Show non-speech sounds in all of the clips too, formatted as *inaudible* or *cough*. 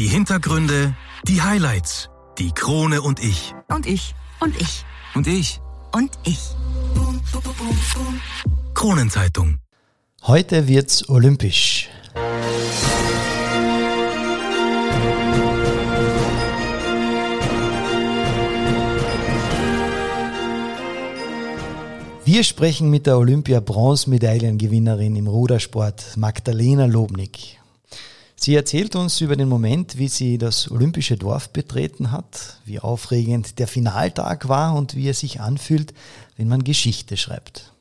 Die Hintergründe, die Highlights, die Krone und ich. Und ich. Und ich. Und ich. Und ich. Kronenzeitung. Heute wird's olympisch. Wir sprechen mit der Olympia-Bronzemedaillengewinnerin im Rudersport, Magdalena Lobnig. Sie erzählt uns über den Moment, wie sie das olympische Dorf betreten hat, wie aufregend der Finaltag war und wie er sich anfühlt, wenn man Geschichte schreibt.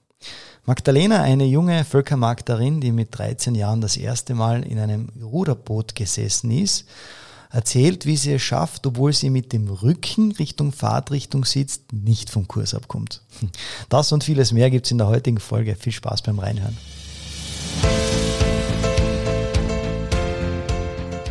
Magdalena, eine junge Völkermagderin, die mit 13 Jahren das erste Mal in einem Ruderboot gesessen ist erzählt, wie sie es schafft, obwohl sie mit dem Rücken Richtung Fahrtrichtung sitzt, nicht vom Kurs abkommt. Das und vieles mehr gibt es in der heutigen Folge. Viel Spaß beim Reinhören.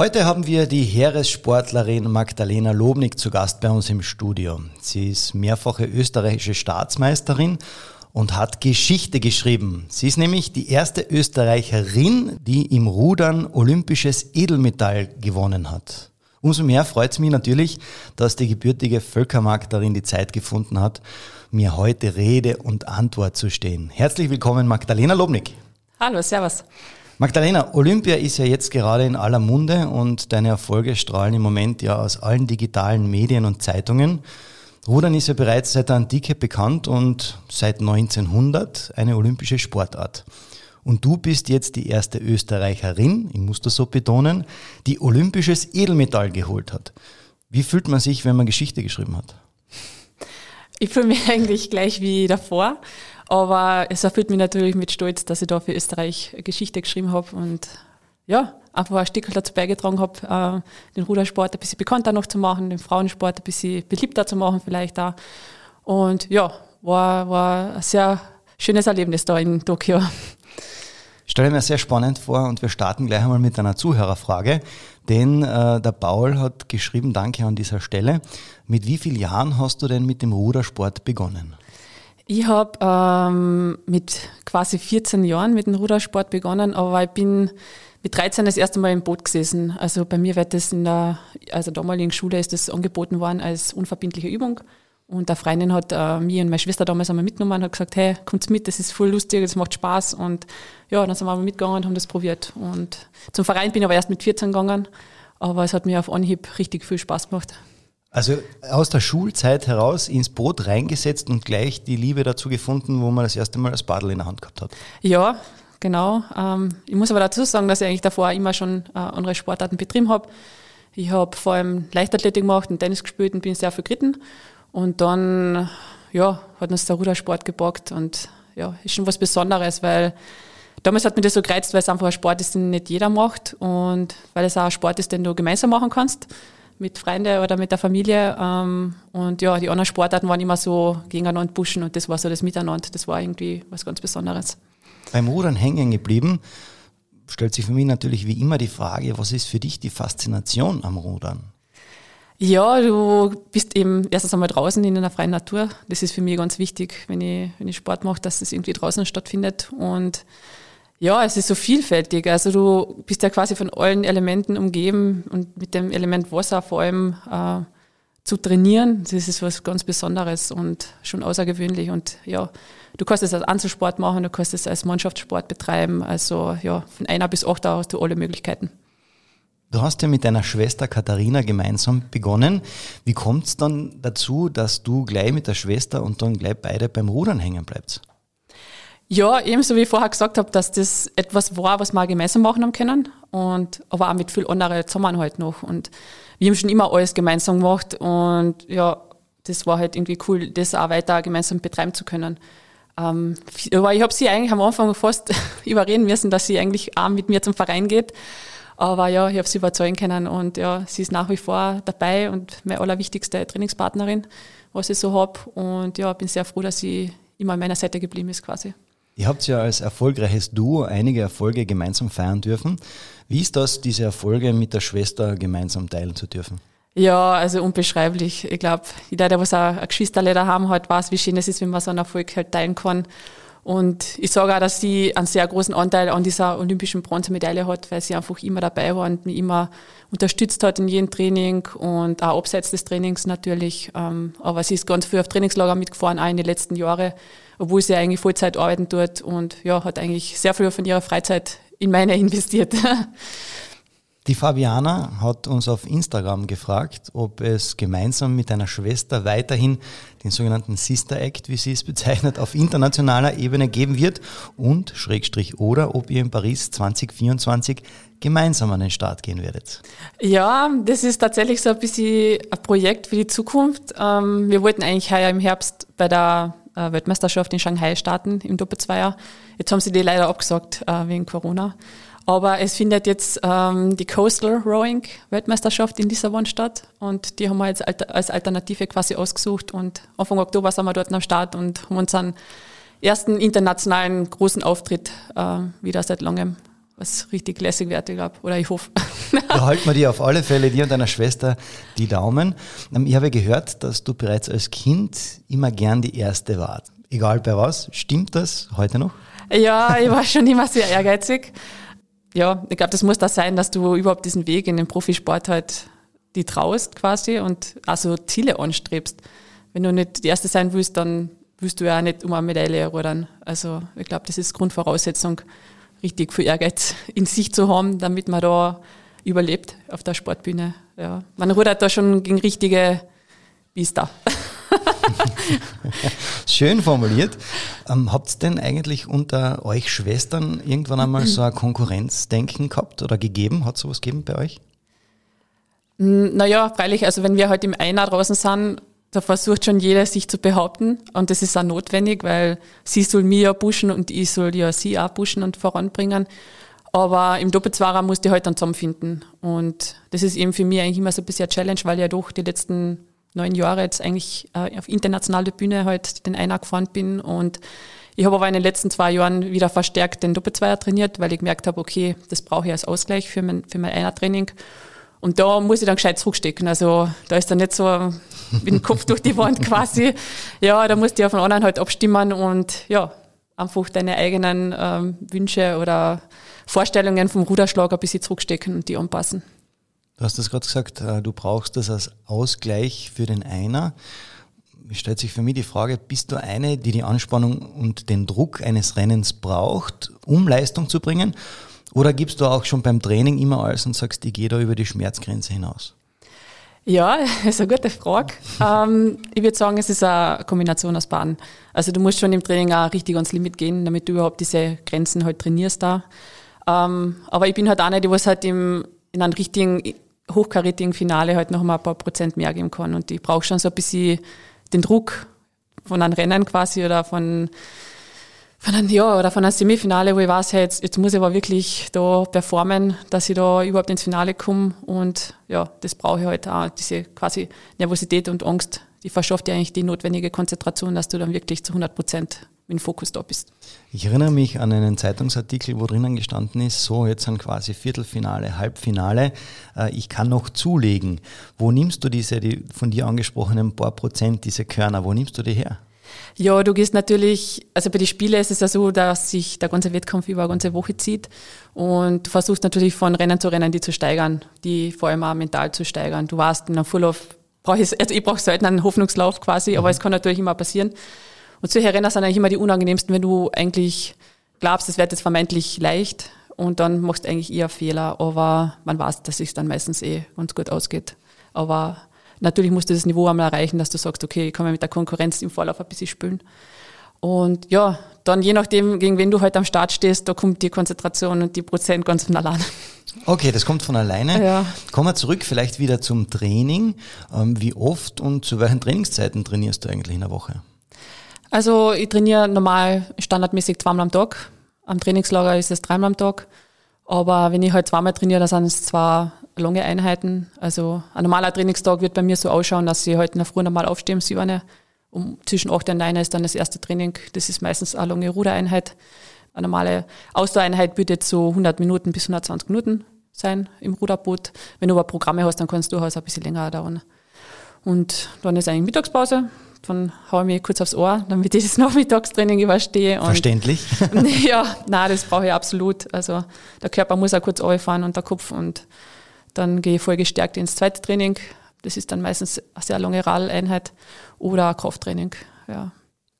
Heute haben wir die Heeressportlerin Magdalena Lobnig zu Gast bei uns im Studio. Sie ist mehrfache österreichische Staatsmeisterin und hat Geschichte geschrieben. Sie ist nämlich die erste Österreicherin, die im Rudern olympisches Edelmetall gewonnen hat. Umso mehr freut es mich natürlich, dass die gebürtige Völkermarkterin die Zeit gefunden hat, mir heute Rede und Antwort zu stehen. Herzlich willkommen, Magdalena Lobnig. Hallo, Servus. Magdalena, Olympia ist ja jetzt gerade in aller Munde und deine Erfolge strahlen im Moment ja aus allen digitalen Medien und Zeitungen. Rudern ist ja bereits seit der Antike bekannt und seit 1900 eine olympische Sportart. Und du bist jetzt die erste Österreicherin, ich muss das so betonen, die olympisches Edelmetall geholt hat. Wie fühlt man sich, wenn man Geschichte geschrieben hat? Ich fühle mich *laughs* eigentlich gleich wie davor, aber es erfüllt mich natürlich mit Stolz, dass ich da für Österreich Geschichte geschrieben habe und ja, einfach ein Stück dazu beigetragen habe, äh, den Rudersport ein bisschen bekannter noch zu machen, den Frauensport ein bisschen beliebter zu machen vielleicht auch. Und ja, war, war ein sehr schönes Erlebnis da in Tokio stelle mir sehr spannend vor und wir starten gleich einmal mit einer Zuhörerfrage, denn äh, der Paul hat geschrieben, danke an dieser Stelle. Mit wie vielen Jahren hast du denn mit dem Rudersport begonnen? Ich habe ähm, mit quasi 14 Jahren mit dem Rudersport begonnen, aber ich bin mit 13 das erste Mal im Boot gesessen. Also bei mir wird das in der also damaligen Schule ist das angeboten worden als unverbindliche Übung. Und der Freundin hat äh, mich und meine Schwester damals einmal mitgenommen und hat gesagt, hey, kommt mit, das ist voll lustig, das macht Spaß. Und ja, dann sind wir mal mitgegangen und haben das probiert. Und zum Verein bin ich aber erst mit 14 gegangen, aber es hat mir auf Anhieb richtig viel Spaß gemacht. Also aus der Schulzeit heraus ins Boot reingesetzt und gleich die Liebe dazu gefunden, wo man das erste Mal das Badel in der Hand gehabt hat. Ja, genau. Ähm, ich muss aber dazu sagen, dass ich eigentlich davor immer schon äh, andere Sportarten betrieben habe. Ich habe vor allem Leichtathletik gemacht und Tennis gespielt und bin sehr viel geritten. Und dann, ja, hat uns der Rudersport gepackt und ja, ist schon was Besonderes, weil damals hat mir das so gereizt, weil es einfach ein Sport ist, den nicht jeder macht und weil es auch ein Sport ist, den du gemeinsam machen kannst mit Freunden oder mit der Familie. Ähm, und ja, die anderen Sportarten waren immer so gegeneinander pushen und das war so das Miteinander. Das war irgendwie was ganz Besonderes. Beim Rudern hängen geblieben, stellt sich für mich natürlich wie immer die Frage, was ist für dich die Faszination am Rudern? Ja, du bist eben erstens einmal draußen in der freien Natur. Das ist für mich ganz wichtig, wenn ich, wenn ich Sport mache, dass das irgendwie draußen stattfindet. Und ja, es ist so vielfältig. Also du bist ja quasi von allen Elementen umgeben und mit dem Element Wasser vor allem äh, zu trainieren, das ist was ganz Besonderes und schon außergewöhnlich. Und ja, du kannst es als Anzusport machen, du kannst es als Mannschaftssport betreiben. Also ja, von einer bis acht hast du alle Möglichkeiten. Du hast ja mit deiner Schwester Katharina gemeinsam begonnen. Wie kommt es dann dazu, dass du gleich mit der Schwester und dann gleich beide beim Rudern hängen bleibst? Ja, ebenso wie ich vorher gesagt habe, dass das etwas war, was wir gemeinsam machen haben können. Und, aber auch mit viel anderen Zusammenhalt noch. Und wir haben schon immer alles gemeinsam gemacht. Und ja, das war halt irgendwie cool, das auch weiter gemeinsam betreiben zu können. Ähm, aber ich habe sie eigentlich am Anfang fast *laughs* überreden müssen, dass sie eigentlich auch mit mir zum Verein geht. Aber ja, ich habe sie überzeugen können und ja, sie ist nach wie vor dabei und meine allerwichtigste Trainingspartnerin, was ich so habe. Und ja, bin sehr froh, dass sie immer an meiner Seite geblieben ist quasi. Ihr habt ja als erfolgreiches Duo einige Erfolge gemeinsam feiern dürfen. Wie ist das, diese Erfolge mit der Schwester gemeinsam teilen zu dürfen? Ja, also unbeschreiblich. Ich glaube, jeder, der was ein Geschwisterle daheim hat, weiß, wie schön es ist, wenn man so einen Erfolg halt teilen kann. Und ich sage auch, dass sie einen sehr großen Anteil an dieser olympischen Bronzemedaille hat, weil sie einfach immer dabei war und mich immer unterstützt hat in jedem Training und auch abseits des Trainings natürlich. Ähm, aber sie ist ganz früh auf Trainingslager mitgefahren, auch in den letzten Jahren, obwohl sie eigentlich Vollzeit arbeiten tut und ja, hat eigentlich sehr viel von ihrer Freizeit in meine *laughs* investiert. Die Fabiana hat uns auf Instagram gefragt, ob es gemeinsam mit einer Schwester weiterhin den sogenannten Sister Act, wie sie es bezeichnet, auf internationaler Ebene geben wird und Schrägstrich oder ob ihr in Paris 2024 gemeinsam an den Start gehen werdet. Ja, das ist tatsächlich so ein bisschen ein Projekt für die Zukunft. Ähm, wir wollten eigentlich heuer im Herbst bei der äh, Weltmeisterschaft in Shanghai starten, im Doppelzweier. Jetzt haben sie die leider abgesagt äh, wegen Corona. Aber es findet jetzt ähm, die Coastal Rowing Weltmeisterschaft in Lissabon statt und die haben wir jetzt als Alternative quasi ausgesucht und Anfang Oktober sind wir dort am Start und haben unseren ersten internationalen großen Auftritt äh, wieder seit langem, was richtig lässig ich glaube, oder ich hoffe. Da halten wir dir auf alle Fälle, dir und deiner Schwester, die Daumen. Ähm, ich habe gehört, dass du bereits als Kind immer gern die Erste warst. Egal bei was. Stimmt das heute noch? Ja, ich war schon immer sehr ehrgeizig ja, ich glaube, das muss das sein, dass du überhaupt diesen Weg in den Profisport halt die traust quasi und also Ziele anstrebst. Wenn du nicht die Erste sein willst, dann willst du ja auch nicht um eine Medaille rudern. Also ich glaube, das ist Grundvoraussetzung, richtig viel Ehrgeiz in sich zu haben, damit man da überlebt auf der Sportbühne. Ja. Man rudert da schon gegen richtige Biester. *laughs* Schön formuliert. Ähm, Habt ihr denn eigentlich unter euch Schwestern irgendwann einmal so ein Konkurrenzdenken gehabt oder gegeben? Hat es sowas gegeben bei euch? Naja, freilich, also wenn wir halt im Einer draußen sind, da versucht schon jeder sich zu behaupten und das ist auch notwendig, weil sie soll mir ja pushen und ich soll ja sie auch pushen und voranbringen. Aber im Doppelzwarer musste ich halt dann zusammenfinden und das ist eben für mich eigentlich immer so ein bisschen eine Challenge, weil ich ja doch die letzten neun Jahre jetzt eigentlich äh, auf internationaler Bühne halt den Einer gefahren bin und ich habe aber in den letzten zwei Jahren wieder verstärkt den Doppelzweier trainiert, weil ich gemerkt habe, okay, das brauche ich als Ausgleich für mein, für mein Einer-Training. Und da muss ich dann gescheit zurückstecken. Also da ist dann nicht so mit dem Kopf durch die Wand *laughs* quasi. Ja, da musst du ja von anderen halt abstimmen und ja, einfach deine eigenen ähm, Wünsche oder Vorstellungen vom Ruderschlag ein bisschen zurückstecken und die anpassen. Du hast das gerade gesagt, äh, du brauchst das als Ausgleich für den Einer. Es stellt sich für mich die Frage, bist du eine, die die Anspannung und den Druck eines Rennens braucht, um Leistung zu bringen? Oder gibst du auch schon beim Training immer alles und sagst, ich gehe da über die Schmerzgrenze hinaus? Ja, *laughs* ist eine gute Frage. ähm, ich würde sagen, es ist eine Kombination aus beiden. Also du musst schon im Training auch richtig ans Limit gehen, damit du überhaupt diese Grenzen halt trainierst da. Ähm, aber ich bin halt auch nicht, die was halt im, in einem richtigen hochkarätigen Finale halt noch mal ein paar Prozent mehr geben kann. Und ich brauche schon so ein bisschen den Druck von einem Rennen quasi oder von, von einem, ja, oder von einem Semifinale, wo ich weiß, hey, jetzt, jetzt muss ich aber wirklich da performen, dass ich da überhaupt ins Finale komme. Und ja, das brauche ich halt auch, diese quasi Nervosität und Angst, die verschafft dir eigentlich die notwendige Konzentration, dass du dann wirklich zu 100 Prozent dem Fokus da bist. Ich erinnere mich an einen Zeitungsartikel, wo drinnen gestanden ist, so jetzt sind quasi Viertelfinale, Halbfinale, äh, ich kann noch zulegen. Wo nimmst du diese die von dir angesprochenen paar Prozent, diese Körner, wo nimmst du die her? Ja, du gehst natürlich, also bei den Spielen ist es ja so, dass sich der ganze Wettkampf über eine ganze Woche zieht und du versuchst natürlich von Rennen zu Rennen die zu steigern, die vor allem auch mental zu steigern. Du weißt, in einem Vorlauf brauche ich, also ich brauche selten einen Hoffnungslauf quasi, mhm. aber es kann natürlich immer passieren. Und solche Rennen sind eigentlich immer die unangenehmsten, wenn du eigentlich glaubst, es wird jetzt vermeintlich leicht und dann machst du eigentlich eher Fehler, aber man weiß, dass es dann meistens eh ganz gut ausgeht. Aber natürlich musst du das Niveau einmal erreichen, dass du sagst, okay, ich kann mir mit der Konkurrenz im Vorlauf ein bisschen spielen. Und ja, dann je nachdem, gegen wen du halt am Start stehst, da kommt die Konzentration und die Prozent ganz von alleine. Okay, das kommt von alleine. Ja. Kommen wir zurück vielleicht wieder zum Training. Ähm, wie oft und zu welchen Trainingszeiten trainierst du eigentlich in der Woche? Also ich trainiere normal standardmäßig zweimal am Tag. Am Trainingslager ist es dreimal am Tag. Aber wenn ich halt zweimal trainiere, dann sind es zwar lange Einheiten. Also ein normaler Trainingstag wird bei mir so ausschauen, dass ich halt in der Früh normal aufstehe um 7 um zwischen 8 und 9 ist dann das erste Training. Das ist meistens eine lange Rudereinheit. Eine normale Ausdauereinheit bietet so 100 Minuten bis 120 Minuten sein im Ruderboot. Wenn du aber Programme hast, dann kann es durchaus ein bisschen länger dauern. Und dann ist eigentlich Mittagspause. Dann haue ich mich kurz aufs Ohr, damit ich das *laughs* Nachmittagstraining überstehe. Verständlich. *laughs* ja, nein, das brauche ich absolut. Also der Körper muss auch kurz runterfahren und der Kopf. Und dann gehe ich voll gestärkt ins zweite Training. Das ist dann meistens eine sehr lange Radeinheit oder Krafttraining. Ja.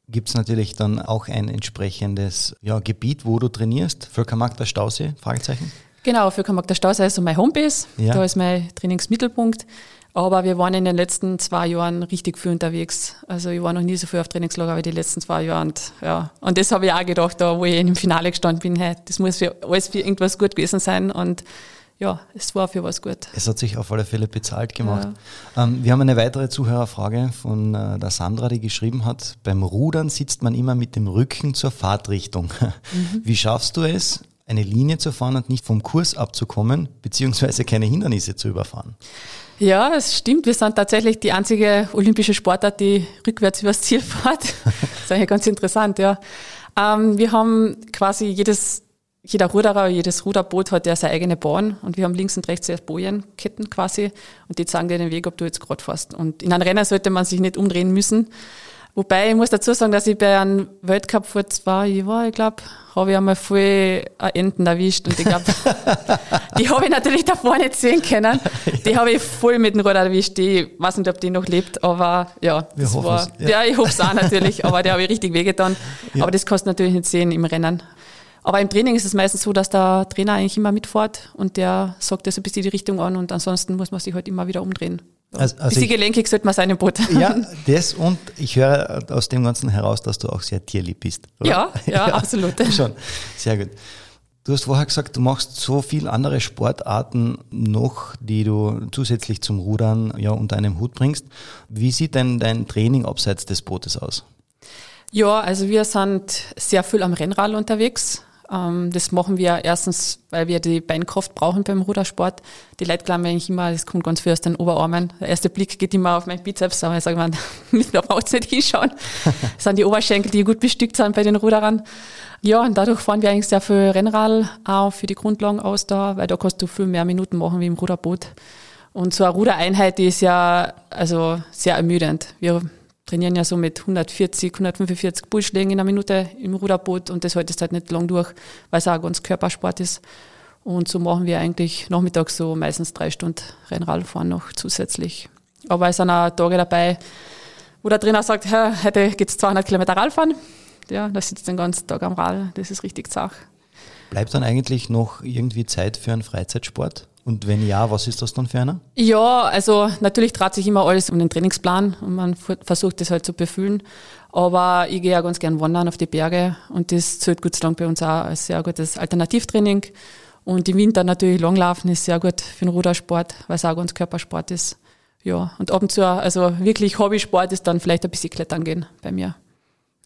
Gibt es natürlich dann auch ein entsprechendes ja, Gebiet, wo du trainierst? Völkermarkt der Stausee? Fragezeichen? Genau, Völkermarkt der Stausee ist so mein Homebase. Ja. Da ist mein Trainingsmittelpunkt. Aber wir waren in den letzten zwei Jahren richtig viel unterwegs. Also ich war noch nie so viel auf Trainingslager wie die letzten zwei Jahre. Und, ja. und das habe ich auch gedacht, da wo ich im Finale gestanden bin, hey, das muss für alles für irgendwas gut gewesen sein. Und ja, es war für was gut. Es hat sich auf alle Fälle bezahlt gemacht. Ja. Ähm, wir haben eine weitere Zuhörerfrage von äh, der Sandra, die geschrieben hat, beim Rudern sitzt man immer mit dem Rücken zur Fahrtrichtung. *laughs* Mhm. Wie schaffst du es, eine Linie zu fahren und nicht vom Kurs abzukommen, beziehungsweise keine Hindernisse zu überfahren? Ja, es stimmt. Wir sind tatsächlich die einzige olympische Sportart, die rückwärts übers Ziel fährt. *laughs* das ist eigentlich ganz interessant, ja. Ähm, wir haben quasi jedes jeder Ruderer, jedes Ruderboot hat ja seine eigene Bahn und wir haben links und rechts erst Bojenketten quasi und die zeigen dir den Weg, ob du jetzt gerade fährst. Und in einem Rennen sollte man sich nicht umdrehen müssen. Wobei ich muss dazu sagen, dass ich bei einem Weltcup vor zwei Jahren, ich glaube, habe ich einmal voll Enten erwischt und ich glaube, *laughs* die habe ich natürlich davor nicht sehen können. Die habe ich voll mit dem Ruder erwischt. Ich weiß nicht, ob die noch lebt, aber ja, das war, ja. ja. ich hoffe es auch natürlich, aber der habe ich richtig wehgetan. Ja. Aber das kannst du natürlich nicht sehen im Rennen. Aber im Training ist es meistens so, dass der Trainer eigentlich immer mitfährt und der sagt das ein bisschen die Richtung an und ansonsten muss man sich halt immer wieder umdrehen. Also, also bisschen gelenkig sollte man sein im Boot. Ja, *laughs* das und ich höre aus dem Ganzen heraus, dass du auch sehr tierlieb bist. Ja, ja, *laughs* ja, absolut. *laughs* Schon, sehr gut. Du hast vorher gesagt, du machst so viele andere Sportarten noch, die du zusätzlich zum Rudern ja unter einem Hut bringst. Wie sieht denn dein Training abseits des Bootes aus? Ja, also wir sind sehr viel am Rennrad unterwegs. Ähm, das machen wir erstens, weil wir die Beinkraft brauchen beim Rudersport. Die Leute glauben eigentlich immer, das kommt ganz viel aus den Oberarmen. Der erste Blick geht immer auf meinen Bizeps, aber ich sage mal, *laughs* da braucht es nicht hinschauen. *laughs* Das sind die Oberschenkel, die gut bestückt sind bei den Ruderern. Ja, und dadurch fahren wir eigentlich sehr viel Rennrad auch für die Grundlagen aus da, weil da kannst du viel mehr Minuten machen wie im Ruderboot. Und so eine Rudereinheit, die ist ja also sehr ermüdend. Wir trainieren ja so mit 140, 145 Pulsschlägen in einer Minute im Ruderboot und das haltest halt nicht lang durch, weil es auch ganz Körpersport ist. Und so machen wir eigentlich nachmittags so meistens drei Stunden Rennradfahren noch zusätzlich. Aber es sind auch Tage dabei, wo der Trainer sagt, heute geht es 200 Kilometer Radfahren. Ja, da sitzt den ganzen Tag am Rad. Das ist richtig zach. Bleibt dann eigentlich noch irgendwie Zeit für einen Freizeitsport? Und wenn ja, was ist das dann für einer? Ja, also natürlich dreht sich immer alles um den Trainingsplan und man versucht das halt zu befüllen. Aber ich gehe ja ganz gern wandern auf die Berge und das zählt Gott sei Dank bei uns auch als sehr gutes Alternativtraining. Und im Winter natürlich Langlaufen ist sehr gut für den Rudersport, weil es auch ganz Körpersport ist. Ja, und ab und zu, also wirklich Hobbysport ist dann vielleicht ein bisschen Klettern gehen bei mir.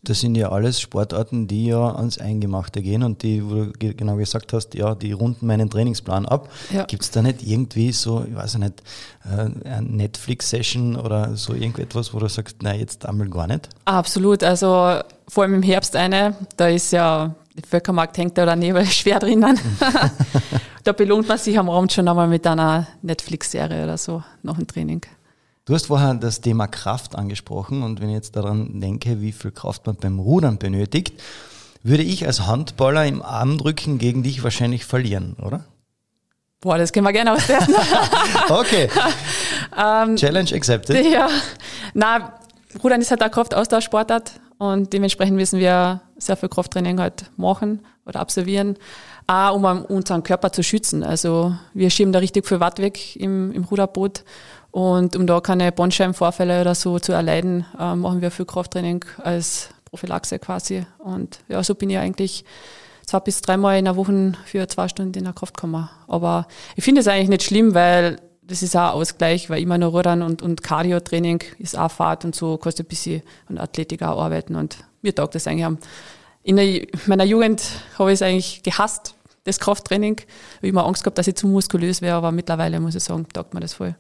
Das sind ja alles Sportarten, die ja ans Eingemachte gehen und die, wo du genau gesagt hast, ja, die runden meinen Trainingsplan ab. Ja. Gibt es da nicht irgendwie so, ich weiß nicht, äh, eine Netflix-Session oder so irgendetwas, wo du sagst, nein, jetzt einmal gar nicht? Absolut, also vor allem im Herbst eine, da ist ja, der Völkermarkt hängt da daneben *laughs* schwer drinnen. *laughs* da belohnt man sich am Abend schon einmal mit einer Netflix-Serie oder so nach dem Training. Du hast vorher das Thema Kraft angesprochen und wenn ich jetzt daran denke, wie viel Kraft man beim Rudern benötigt, würde ich als Handballer im Armdrücken gegen dich wahrscheinlich verlieren, oder? Boah, das können wir gerne auswerten. *laughs* okay. *laughs* ähm, Challenge accepted. Ja. Na, Rudern ist halt eine Kraftaustauschsportart und dementsprechend müssen wir sehr viel Krafttraining halt machen oder absolvieren, auch um unseren Körper zu schützen. Also wir schieben da richtig viel Watt weg im, im Ruderboot und um da keine Bandscheibenvorfälle oder so zu erleiden, äh, machen wir viel Krafttraining als Prophylaxe quasi. Und ja, so bin ich eigentlich zwei bis dreimal in der Woche für zwei Stunden in der Kraftkammer. Aber ich finde es eigentlich nicht schlimm, weil das ist auch Ausgleich, weil immer nur Rudern und, und Cardio-Training ist auch Fahrt und so du ein bisschen an Athletik auch arbeiten und mir taugt das eigentlich. In der, meiner Jugend habe ich es eigentlich gehasst, das Krafttraining. Ich habe immer Angst gehabt, dass ich zu muskulös wäre, aber mittlerweile muss ich sagen, taugt mir das voll.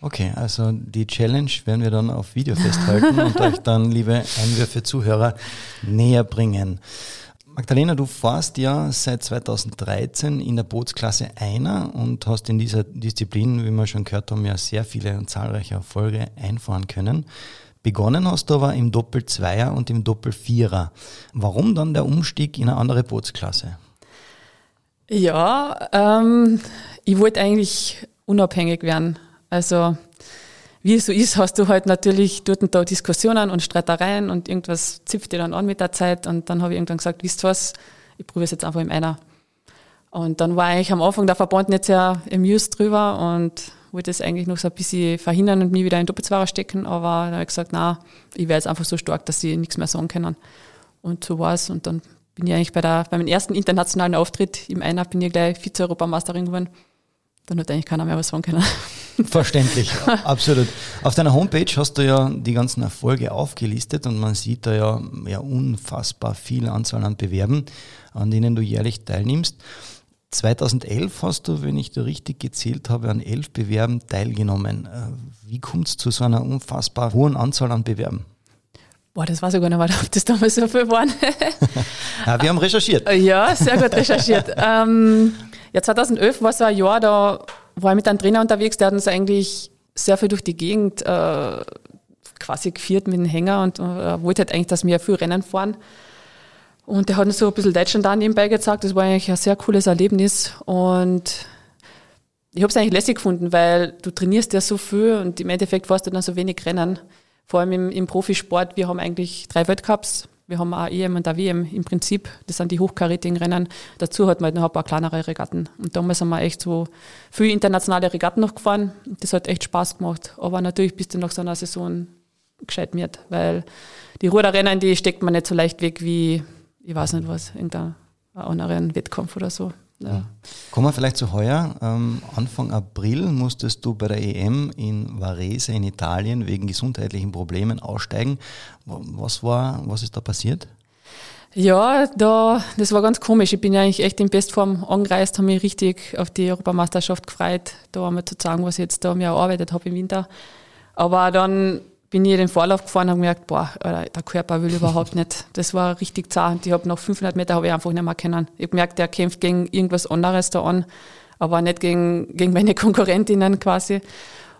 Okay, also die Challenge werden wir dann auf Video festhalten *laughs* und euch dann, liebe Einwürfe Zuhörer, näher bringen. Magdalena, du fährst ja seit 2013 in der Bootsklasse einer und hast in dieser Disziplin, wie wir schon gehört haben, ja sehr viele und zahlreiche Erfolge einfahren können. Begonnen hast du aber im Doppel-Zweier und im Doppel-Vierer. Warum dann der Umstieg in eine andere Bootsklasse? Ja, ähm, ich wollte eigentlich unabhängig werden. Also wie es so ist, hast du halt natürlich dort und da Diskussionen und Streitereien und irgendwas zipft dir dann an mit der Zeit und dann habe ich irgendwann gesagt, wisst was, ich probiere es jetzt einfach im Einer. Und dann war eigentlich am Anfang der Verband nicht sehr amused drüber und wollte es eigentlich noch so ein bisschen verhindern und mich wieder in Doppelzweier stecken, aber dann habe ich gesagt, na, ich wäre jetzt einfach so stark, dass sie nichts mehr sagen können. Und so war es und dann bin ich eigentlich bei, der, bei meinem ersten internationalen Auftritt im Einer bin ich gleich Vize-Europameisterin geworden. Dann hat eigentlich keiner mehr was sagen können. *laughs* Verständlich, absolut. Auf deiner Homepage hast du ja die ganzen Erfolge aufgelistet und man sieht da ja, ja unfassbar viel Anzahl an Bewerben, an denen du jährlich teilnimmst. 2011 hast du, wenn ich da richtig gezählt habe, an elf Bewerben teilgenommen. Äh, wie kommt es zu so einer unfassbar hohen Anzahl an Bewerben? Boah, das war sogar noch mal, ob das damals so viel waren. *laughs* ja, wir haben recherchiert. Ja, sehr gut recherchiert. *laughs* ähm, ja, 2011 war so ein Jahr, da war ich mit einem Trainer unterwegs, der hat uns eigentlich sehr viel durch die Gegend äh, quasi geführt mit dem Hänger und äh, wollte halt eigentlich, dass wir viel Rennen fahren. Und der hat uns so ein bisschen Deutschland da nebenbei gezeigt. Das war eigentlich ein sehr cooles Erlebnis. Und ich habe es eigentlich lässig gefunden, weil du trainierst ja so viel und im Endeffekt fährst du dann so wenig Rennen. Vor allem im, im Profisport, wir haben eigentlich drei Weltcups wir haben auch EM und auch WM im Prinzip. Das sind die hochkarätigen Rennen. Dazu hat man halt noch ein paar kleinere Regatten. Und damals haben wir echt so viele internationale Regatten noch gefahren. Das hat echt Spaß gemacht. Aber natürlich bist du nach so einer Saison gescheit mit, weil die Ruderrennen, die steckt man nicht so leicht weg wie, ich weiß nicht was, irgendein anderen Wettkampf oder so. Ja. Kommen wir vielleicht zu heuer. Ähm, Anfang April musstest du bei der EM in Varese in Italien wegen gesundheitlichen Problemen aussteigen. Was war, was ist da passiert? Ja, da, das war ganz komisch. Ich bin ja eigentlich echt in Bestform angereist, habe mich richtig auf die Europameisterschaft gefreut, da einmal zu sagen, was ich jetzt da mir erarbeitet habe im Winter. Aber dann bin ich den Vorlauf gefahren und gemerkt, boah, der Körper will überhaupt nicht. Das war richtig zart. Ich habe nach 500 Meter habe ich einfach nicht mehr kennen. Ich habe gemerkt, der kämpft gegen irgendwas anderes da an, aber nicht gegen, gegen meine Konkurrentinnen quasi.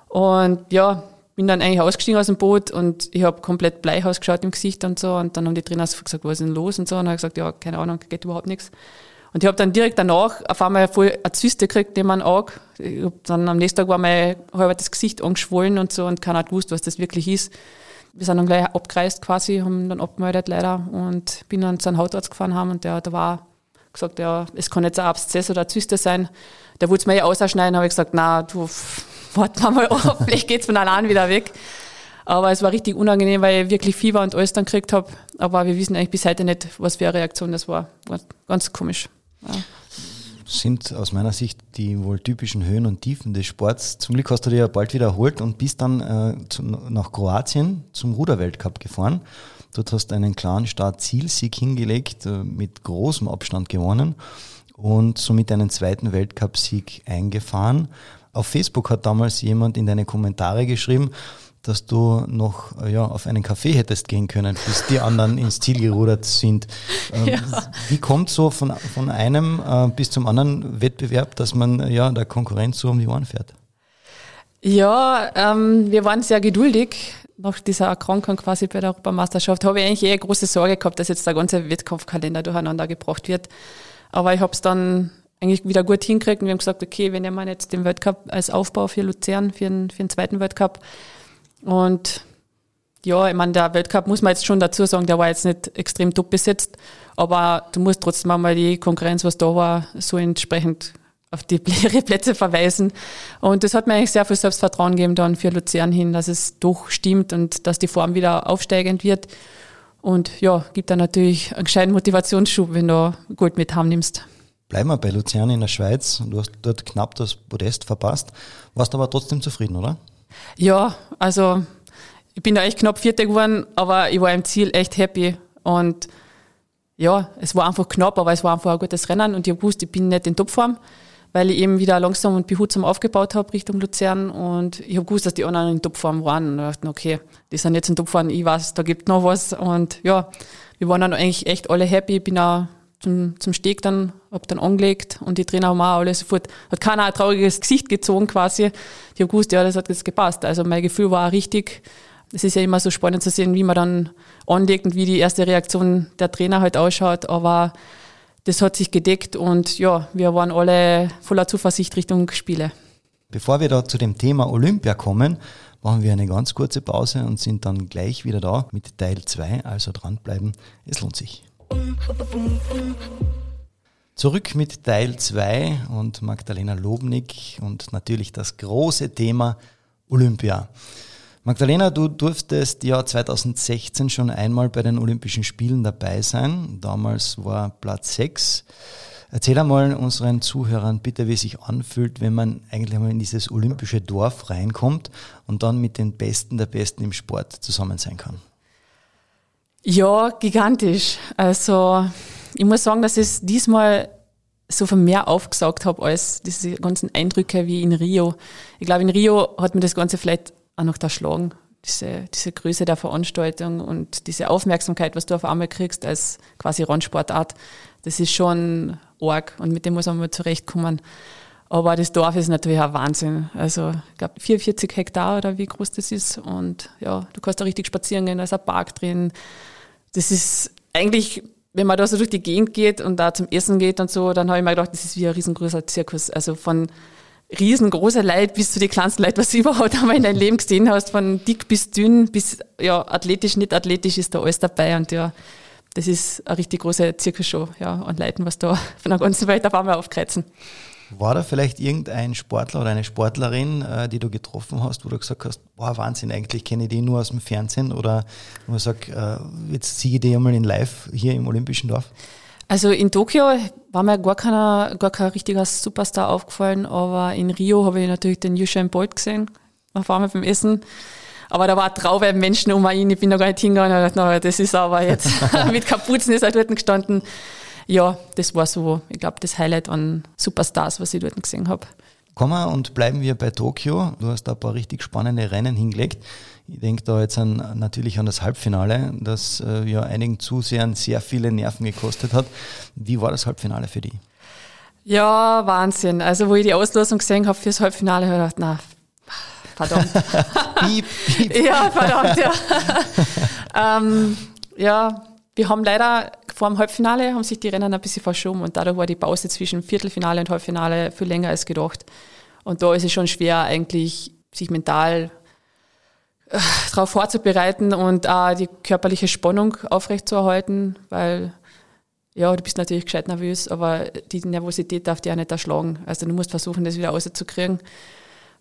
Und ja, bin dann eigentlich ausgestiegen aus dem Boot und ich habe komplett bleich ausgeschaut im Gesicht und so. Und dann haben die Trainer gesagt, was ist denn los und so. Und dann habe ich gesagt, ja, keine Ahnung, geht überhaupt nichts. Und ich habe dann direkt danach auf einmal voll eine Zyste gekriegt neben meinem Auge. Ich hab dann am nächsten Tag war mein halbes Gesicht angeschwollen und so und keiner hat gewusst, was das wirklich ist. Wir sind dann gleich abgereist quasi, haben dann abgemeldet leider und bin dann zu einem Hautarzt gefahren haben und der, der war gesagt, ja, es kann jetzt ein Abszess oder eine Zyste sein. Der wollte es mir ja ausschneiden, habe ich gesagt, na, du, warte mal *laughs* ab, vielleicht geht's von allein wieder weg. Aber es war richtig unangenehm, weil ich wirklich Fieber und alles dann gekriegt habe. Aber wir wissen eigentlich bis heute nicht, was für eine Reaktion das. War ganz komisch. Sind aus meiner Sicht die wohl typischen Höhen und Tiefen des Sports. Zum Glück hast du dir ja bald wieder erholt und bist dann äh, zu, nach Kroatien zum Ruderweltcup gefahren. Dort hast du einen klaren Start-Zielsieg hingelegt, äh, mit großem Abstand gewonnen und somit einen zweiten Weltcup-Sieg eingefahren. Auf Facebook hat damals jemand in deine Kommentare geschrieben, dass du noch ja, auf einen Kaffee hättest gehen können, bis die anderen ins Ziel gerudert sind. Ähm, ja. Wie kommt so von, von einem äh, bis zum anderen Wettbewerb, dass man ja der Konkurrenz so um die Ohren fährt? Ja, ähm, wir waren sehr geduldig. Nach dieser Erkrankung quasi bei der Europameisterschaft habe ich eigentlich eher große Sorge gehabt, dass jetzt der ganze Wettkampfkalender durcheinander gebracht wird. Aber ich habe es dann eigentlich wieder gut hinkriegt und wir haben gesagt, okay, wenn wir jetzt den Weltcup als Aufbau für Luzern, für den, für den zweiten Weltcup, und ja, ich meine, der Weltcup muss man jetzt schon dazu sagen, der war jetzt nicht extrem top besetzt, aber du musst trotzdem einmal die Konkurrenz, was da war, so entsprechend auf die *laughs* Plätze verweisen. Und das hat mir eigentlich sehr viel Selbstvertrauen gegeben dann für Luzern hin, dass es doch stimmt und dass die Form wieder aufsteigend wird. Und ja, gibt dann natürlich einen gescheiten Motivationsschub, wenn du Gold mit heimnimmst. Bleiben wir bei Luzern in der Schweiz. Du hast dort knapp das Podest verpasst, warst aber trotzdem zufrieden, oder? Ja, also ich bin da echt knapp Vierte geworden, aber ich war im Ziel echt happy. Und ja, es war einfach knapp, aber es war einfach ein gutes Rennen und ich habe gewusst, ich bin nicht in Topform, weil ich eben wieder langsam und behutsam aufgebaut habe Richtung Luzern und ich habe gewusst, dass die anderen in Topform waren und dachte, okay, die sind jetzt in Topform, ich weiß, da gibt noch was und ja, wir waren dann eigentlich echt alle happy, ich bin auch zum, zum Steg dann, hab dann angelegt und die Trainer haben auch alle sofort, hat keiner ein trauriges Gesicht gezogen quasi. Die haben gewusst, ja, das hat jetzt gepasst. Also mein Gefühl war auch richtig. Es ist ja immer so spannend zu sehen, wie man dann anlegt und wie die erste Reaktion der Trainer halt ausschaut. Aber das hat sich gedeckt und ja, wir waren alle voller Zuversicht Richtung Spiele. Bevor wir da zu dem Thema Olympia kommen, machen wir eine ganz kurze Pause und sind dann gleich wieder da mit Teil 2. Also dranbleiben, es lohnt sich. Zurück mit Teil 2 und Magdalena Lobnick und natürlich das große Thema Olympia. Magdalena, du durftest ja 2016 schon einmal bei den Olympischen Spielen dabei sein. Damals war Platz 6. Erzähl einmal unseren Zuhörern bitte, wie es sich anfühlt, wenn man eigentlich einmal in dieses olympische Dorf reinkommt und dann mit den Besten der Besten im Sport zusammen sein kann. Ja, gigantisch. Also ich muss sagen, dass ich es diesmal so viel mehr aufgesaugt habe als diese ganzen Eindrücke wie in Rio. Ich glaube, in Rio hat mir das Ganze vielleicht auch noch erschlagen. Diese, diese Größe der Veranstaltung und diese Aufmerksamkeit, was du auf einmal kriegst als quasi Randsportart, das ist schon arg und mit dem muss man mal zurechtkommen. Aber das Dorf ist natürlich ein Wahnsinn. Also, ich glaube, 44 Hektar oder wie groß das ist. Und ja, du kannst da richtig spazieren gehen, da ist ein Park drin. Das ist eigentlich, wenn man da so durch die Gegend geht und da zum Essen geht und so, dann habe ich mir gedacht, das ist wie ein riesengroßer Zirkus. Also von riesengroßer Leid bis zu die kleinsten Leid, was du *laughs* überhaupt einmal in deinem Leben gesehen hast, von dick bis dünn bis ja, athletisch, nicht athletisch ist da alles dabei. Und ja, das ist eine richtig große Zirkusshow, ja, an Leuten, was da von der ganzen Welt auf einmal aufkreuzen. War da vielleicht irgendein Sportler oder eine Sportlerin, äh, die du getroffen hast, wo du gesagt hast, boah, Wahnsinn, eigentlich kenne ich die nur aus dem Fernsehen oder wo man sagt, äh, jetzt ziehe ich die einmal in live hier im Olympischen Dorf? Also in Tokio war mir gar, keiner, gar kein richtiger Superstar aufgefallen, aber in Rio habe ich natürlich den Usain Bolt gesehen, auf einmal beim Essen. Aber da war Traube Menschen um ihn, ich bin da gar nicht hingegangen und dachte, das ist aber jetzt *laughs* *laughs* mit Kapuzen ist er dort gestanden ja, das war so, ich glaube, das Highlight an Superstars, was ich dort gesehen habe. Kommen wir und bleiben wir bei Tokio. Du hast da ein paar richtig spannende Rennen hingelegt. Ich denke da jetzt an, natürlich an das Halbfinale, das äh, ja einigen Zusehern sehr viele Nerven gekostet hat. Wie war das Halbfinale für dich? Ja, Wahnsinn. Also, wo ich die Auslosung gesehen habe fürs Halbfinale, habe ich gedacht, na, verdammt. *laughs* piep, piep. Ja, verdammt, ja. *laughs* ähm, ja, wir haben leider vor dem Halbfinale haben sich die Rennen ein bisschen verschoben und dadurch war die Pause zwischen Viertelfinale und Halbfinale viel länger als gedacht. Und da ist es schon schwer, eigentlich sich mental äh, darauf vorzubereiten und auch die körperliche Spannung aufrechtzuerhalten, weil ja, du bist natürlich gescheit nervös, aber die Nervosität darf dir auch nicht erschlagen. Also du musst versuchen, das wieder rauszukriegen.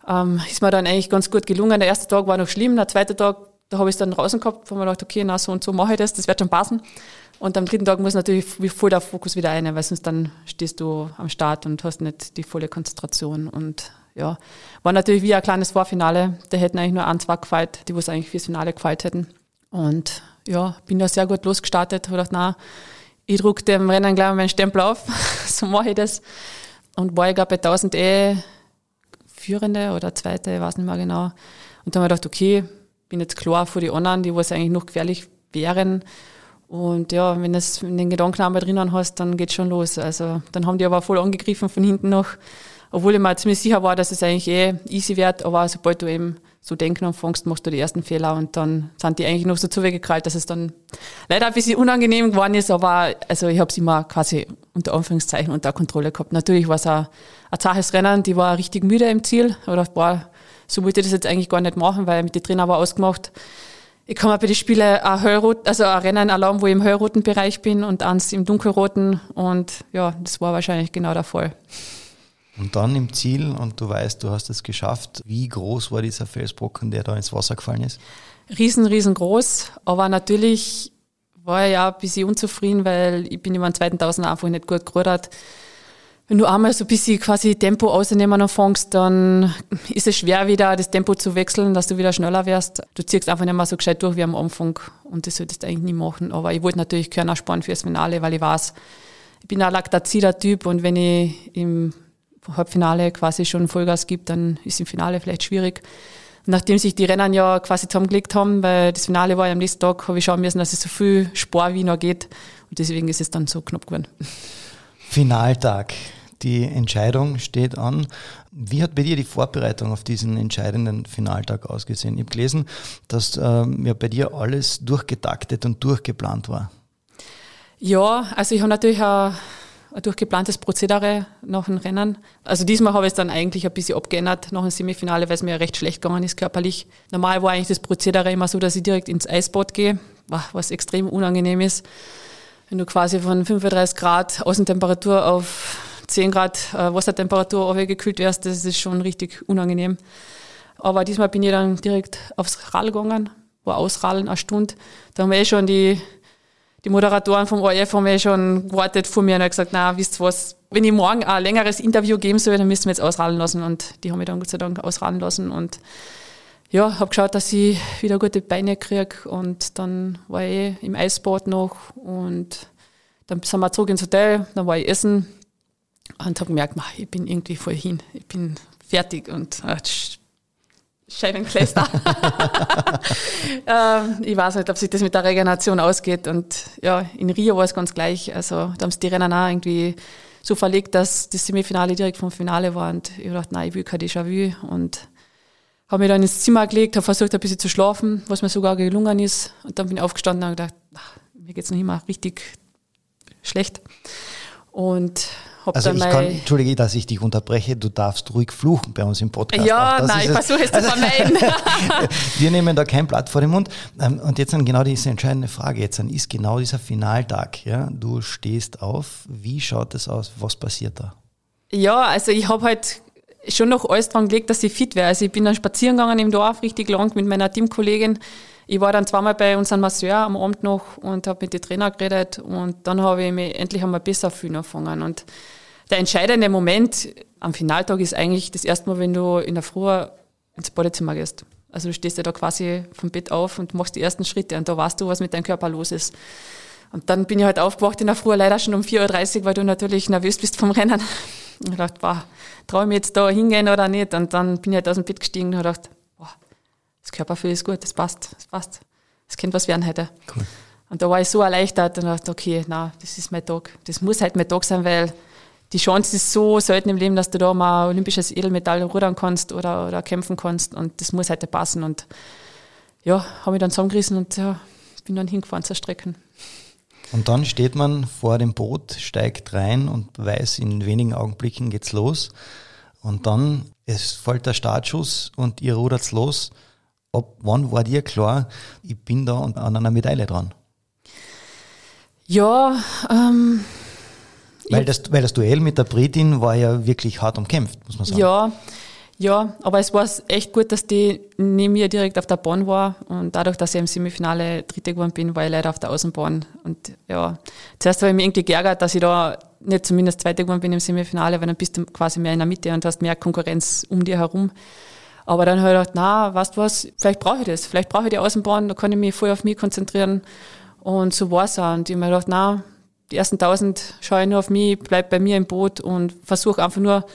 Ähm, ist mir dann eigentlich ganz gut gelungen. Der erste Tag war noch schlimm, der zweite Tag da habe ich es dann draußen wo man gedacht, okay, na so und so mache ich das, das wird schon passen. Und am dritten Tag muss natürlich voll der Fokus wieder ein, weil sonst dann stehst du am Start und hast nicht die volle Konzentration. Und ja, war natürlich wie ein kleines Vorfinale. Da hätten eigentlich nur ein, zwei gefeilt, die was eigentlich fürs Finale gefeilt hätten. Und ja, bin da sehr gut losgestartet. Habe gedacht, na, ich druck dem Rennen gleich meinen Stempel auf. *laughs* so mache ich das. Und war ich glaube bei 1000 E Führende oder Zweite, ich weiß nicht mehr genau. Und dann habe ich gedacht, okay, bin jetzt klar vor die anderen, die was eigentlich noch gefährlich wären. Und ja, wenn du den Gedanken einmal drinnen hast, dann geht's schon los. Also dann haben die aber voll angegriffen von hinten noch, obwohl ich mir ziemlich sicher war, dass es eigentlich eh easy wird. Aber sobald du eben so denken anfängst, machst du die ersten Fehler und dann sind die eigentlich noch so zuweggekrallt, dass es dann leider ein bisschen unangenehm geworden ist. Aber also ich habe es immer quasi unter Anführungszeichen unter Kontrolle gehabt. Natürlich war es ein, ein zaches Rennen, die war richtig müde im Ziel. Dachte, boah, so wollte ich das jetzt eigentlich gar nicht machen, weil mit den Trainer war ausgemacht, ich kann mir bei den Spielen ein hellrot, also ein Rennen erlauben, wo ich im hellroten Bereich bin und eins im dunkelroten und ja, das war wahrscheinlich genau der Fall. Und dann im Ziel und du weißt, du hast es geschafft. Wie groß war dieser Felsbrocken, der da ins Wasser gefallen ist? Riesen, riesengroß, aber natürlich war ich ja ein bisschen unzufrieden, weil ich bin über den zweiten Tausend einfach nicht gut gerudert. Wenn du einmal so ein bisschen quasi Tempo ausnehmen anfängst, dann ist es schwer wieder das Tempo zu wechseln, dass du wieder schneller wirst. Du ziehst einfach nicht mehr so gescheit durch wie am Anfang und das solltest du eigentlich nie machen. Aber ich wollte natürlich Körner sparen fürs Finale, weil ich weiß, ich bin ein laktaziler Typ und wenn ich im Halbfinale quasi schon Vollgas gebe, dann ist im Finale vielleicht schwierig. Nachdem sich die Rennen ja quasi zusammengelegt haben, weil das Finale war ja am nächsten Tag, habe ich schauen müssen, dass es so viel Spar wie noch geht. Und deswegen ist es dann so knapp geworden. Finaltag. Die Entscheidung steht an. Wie hat bei dir die Vorbereitung auf diesen entscheidenden Finaltag ausgesehen? Ich habe gelesen, dass ähm, ja bei dir alles durchgetaktet und durchgeplant war. Ja, also ich habe natürlich ein, ein durchgeplantes Prozedere nach dem Rennen. Also diesmal habe ich es dann eigentlich ein bisschen abgeändert nach dem Semifinale, weil es mir recht schlecht gegangen ist körperlich. Normal war eigentlich das Prozedere immer so, dass ich direkt ins Eisbad gehe, was extrem unangenehm ist. Wenn du quasi von 35 Grad Außentemperatur auf 10 Grad äh, Wassertemperatur gekühlt wärst, das ist schon richtig unangenehm. Aber diesmal bin ich dann direkt aufs Rad gegangen, war ausrallen eine Stunde. Da haben wir eh schon die, die Moderatoren vom ORF haben eh schon gewartet vor mir und gesagt, na, wisst was, wenn ich morgen ein längeres Interview geben soll, dann müssen wir jetzt ausrallen lassen. Und die haben mich dann Gott sei Dank ausrallen lassen und ja, habe geschaut, dass ich wieder gute Beine kriege und dann war ich im Eisbad noch und dann sind wir zurück ins Hotel, dann war ich essen und habe gemerkt, ich bin irgendwie voll hin, ich bin fertig und äh, Scheibenkleister. *laughs* ähm, ich weiß nicht, ob sich das mit der Regeneration ausgeht. Und ja, in Rio war es ganz gleich. Also da haben sie die Rennen auch irgendwie so verlegt, dass das Semifinale direkt vom Finale war. Und ich dachte, nein, ich will kein Déjà-vu. Und habe mich dann ins Zimmer gelegt, habe versucht, ein bisschen zu schlafen, was mir sogar gelungen ist. Und dann bin ich aufgestanden und gedacht, ach, mir geht es noch immer richtig schlecht. Und also ich kann, entschuldige, dass ich dich unterbreche, du darfst ruhig fluchen bei uns im Podcast. Ja, nein, ich versuche es zu vermeiden. *laughs* Wir nehmen da kein Blatt vor den Mund. Ähm, und jetzt dann genau diese entscheidende Frage. Jetzt dann ist genau dieser Finaltag. Ja? Du stehst auf. Wie schaut das aus? Was passiert da? Ja, also ich habe halt schon noch alles dran gelegt, dass ich fit wäre. Also ich bin dann spazieren gegangen im Dorf, richtig lang mit meiner Teamkollegin. Ich war dann zweimal bei unserem Masseur am Abend noch und habe mit den Trainer geredet und dann habe ich mich endlich einmal besser fühlen angefangen. Und der entscheidende Moment am Finaltag ist eigentlich das erste Mal, wenn du in der Früh ins Badezimmer gehst. Also du stehst ja da quasi vom Bett auf und machst die ersten Schritte und da weißt du, was mit deinem Körper los ist. Und dann bin ich halt aufgewacht in der Früh, leider schon um 4.30 Uhr, weil du natürlich nervös bist vom Rennen. *laughs* Ich dachte, wow, traue ich mir jetzt da hingehen oder nicht? Und dann bin ich halt aus dem Bett gestiegen und habe gedacht, das Körpergefühl ist gut, das passt, das passt. Das könnte was werden heute. Cool. Und da war ich so erleichtert und dachte, okay, na, das ist mein Tag. Das muss halt mein Tag sein, weil die Chance ist so selten im Leben, dass du da mal olympisches Edelmetall rudern kannst oder, oder kämpfen kannst und das muss heute passen. Und ja, habe mich dann zusammengerissen und ja, bin dann hingefahren zur Strecke. Und dann steht man vor dem Boot, steigt rein und weiß, in wenigen Augenblicken geht's los. Und dann es folgt der Startschuss und ihr rudert's los. Ab wann war dir klar, ich bin da an einer Medaille dran? Ja, ähm, weil das, weil das Duell mit der Britin war ja wirklich hart umkämpft, muss man sagen. Ja, ja, aber es war echt gut, dass die neben mir direkt auf der Bahn war und dadurch, dass ich im Semifinale Dritte geworden bin, war ich leider auf der Außenbahn. Und ja, zuerst habe ich mich irgendwie geärgert, dass ich da nicht zumindest Zweite geworden bin im Semifinale, weil dann bist du quasi mehr in der Mitte und hast mehr Konkurrenz um dir herum. Aber dann habe ich gedacht, na, weißt du was, vielleicht brauche ich das, vielleicht brauche ich die Außenbahn, da kann ich mich voll auf mich konzentrieren. Und so war es auch. Und ich habe mir gedacht, na, die ersten tausend schaue ich nur auf mich, bleibe bei mir im Boot und versuche einfach nur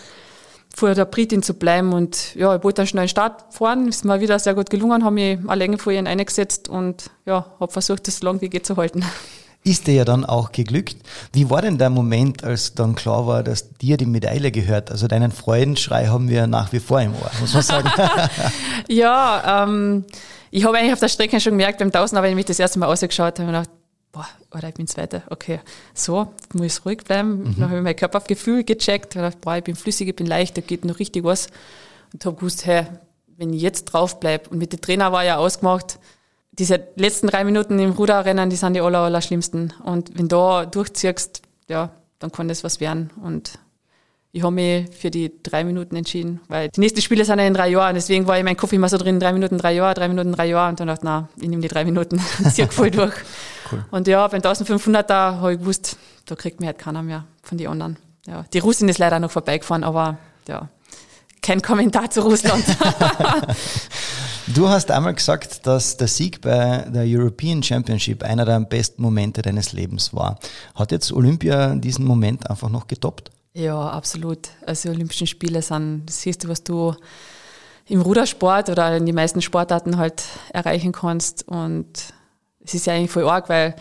vor der Britin zu bleiben. Und ja, ich wollte dann schnell einen Start fahren, ist mir wieder sehr gut gelungen, habe mich eine Länge vor ihnen eingesetzt und ja, habe versucht, das so lang wie geht zu halten. Ist dir ja dann auch geglückt. Wie war denn der Moment, als dann klar war, dass dir die Medaille gehört? Also deinen Freudenschrei haben wir nach wie vor im Ohr, muss man sagen. *laughs* ja, ähm, ich habe eigentlich auf der Strecke schon gemerkt, beim Tausender, wenn ich mich das erste Mal ausgeschaut habe, habe ich gedacht, boah, oder ich bin Zweiter, okay, so, muss ich ruhig bleiben. Mhm. Dann habe ich mein Körpergefühl gecheckt, gedacht, boah, ich bin flüssig, ich bin leicht, da geht noch richtig was. Und habe gewusst, hey, wenn ich jetzt drauf bleibe, und mit dem Trainer war ja ausgemacht, diese letzten drei Minuten im Ruderrennen, die sind die aller, aller schlimmsten. Und wenn du da durchziehst, ja, dann kann das was werden. Und ich habe mich für die drei Minuten entschieden, weil die nächsten Spiele sind ja in drei Jahren. Deswegen war ich mein Kopf immer so drin, drei Minuten, drei Jahre, drei Minuten, drei Jahre. Und dann dachte ich, na, ich nehme die drei Minuten *laughs* und ziehe voll durch. *laughs* Cool. Und ja, beim 1500er habe ich gewusst, da kriegt mir halt keiner mehr von den anderen. ja, die Russin ist leider noch vorbeigefahren, aber ja, kein Kommentar zu Russland. *laughs* du hast einmal gesagt, dass der Sieg bei der European Championship einer der besten Momente deines Lebens war. Hat jetzt Olympia diesen Moment einfach noch getoppt? Ja, absolut. Also Olympischen Spiele sind das Höchste, was du im Rudersport oder in den meisten Sportarten halt erreichen kannst. Und es ist ja eigentlich voll arg, weil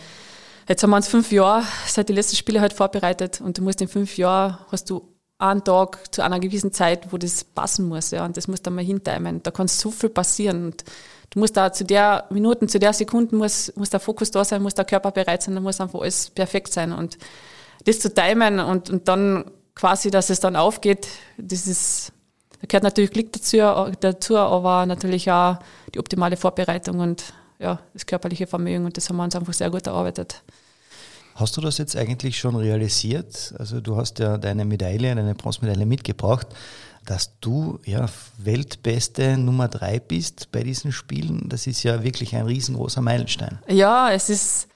jetzt haben wir uns fünf Jahre seit die letzten Spiele halt vorbereitet und du musst in fünf Jahren hast du einen Tag zu einer gewissen Zeit, wo das passen muss, ja, und das muss dann mal hintimen. Da kann so viel passieren und du musst da zu der Minuten, zu der Sekunden muss, muss der Fokus da sein, muss der Körper bereit sein, da muss einfach alles perfekt sein und das zu timen und, und dann quasi, dass es dann aufgeht, das ist, da gehört natürlich Glück dazu, dazu, aber natürlich auch die optimale Vorbereitung und ja, das körperliche Vermögen und das haben wir uns einfach sehr gut erarbeitet. Hast du das jetzt eigentlich schon realisiert? Also du hast ja deine Medaille, deine Bronzemedaille mitgebracht, dass du ja Weltbeste Nummer drei bist bei diesen Spielen. Das ist ja wirklich ein riesengroßer Meilenstein. Ja, es ist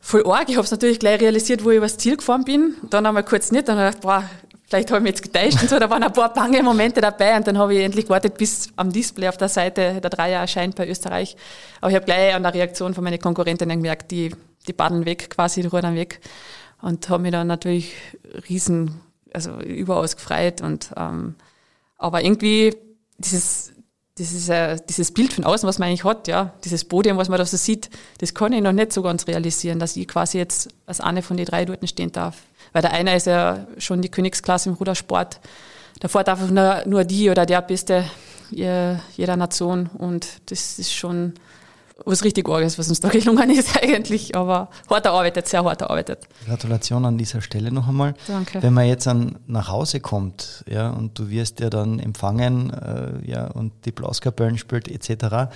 voll arg. Ich habe es natürlich gleich realisiert, wo ich übers Ziel gefahren bin. Dann einmal kurz nicht. Dann habe ich gedacht, boah, vielleicht habe ich mich jetzt getäuscht und so. Da waren ein paar bange Momente dabei und dann habe ich endlich gewartet, bis am Display auf der Seite der Dreier erscheint bei Österreich. Aber ich habe gleich an der Reaktion von meinen Konkurrentinnen gemerkt, die, die baden weg, quasi, die rudern weg. Und habe mich dann natürlich riesen, also überaus gefreut. Und, ähm, aber irgendwie dieses, dieses, äh, dieses Bild von außen, was man eigentlich hat, ja, dieses Podium, was man da so sieht, das kann ich noch nicht so ganz realisieren, dass ich quasi jetzt als eine von den drei dort stehen darf. Weil der eine ist ja schon die Königsklasse im Rudersport. Davor darf nur, nur die oder der Beste jeder Nation. Und das ist schon was richtig Arges, was uns da *laughs* gelungen ist eigentlich. Aber hart erarbeitet, sehr hart erarbeitet. Gratulation an dieser Stelle noch einmal. Danke. Wenn man jetzt an, nach Hause kommt ja, und du wirst ja dann empfangen äh, ja, und die Blaskapellen spielt etc.,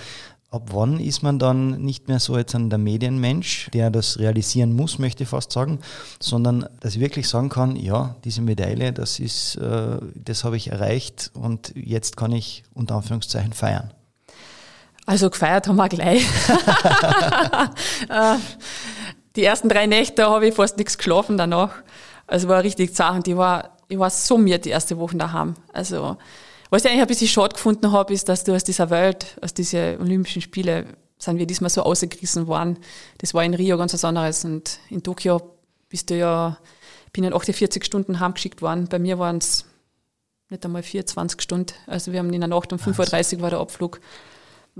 Ab wann ist man dann nicht mehr so jetzt ein der Medienmensch, der das realisieren muss, möchte ich fast sagen, sondern dass ich wirklich sagen kann, ja, diese Medaille, das ist, äh, das habe ich erreicht und jetzt kann ich unter Anführungszeichen feiern. Also gefeiert haben wir gleich. *laughs* Äh, die ersten drei Nächte habe ich fast nichts geschlafen danach. Also war richtig zart ich war, ich war so mir die erste Woche daheim. Also was ich eigentlich ein bisschen schade gefunden habe, ist, dass du aus dieser Welt, aus diesen Olympischen Spiele, sind wir diesmal so ausgerissen worden. Das war in Rio ganz was anderes. Und in Tokio bist du ja, bin in 48 Stunden heimgeschickt worden. Bei mir waren es nicht einmal 24 Stunden. Also wir haben in der Nacht um 5.30 Uhr war der Abflug.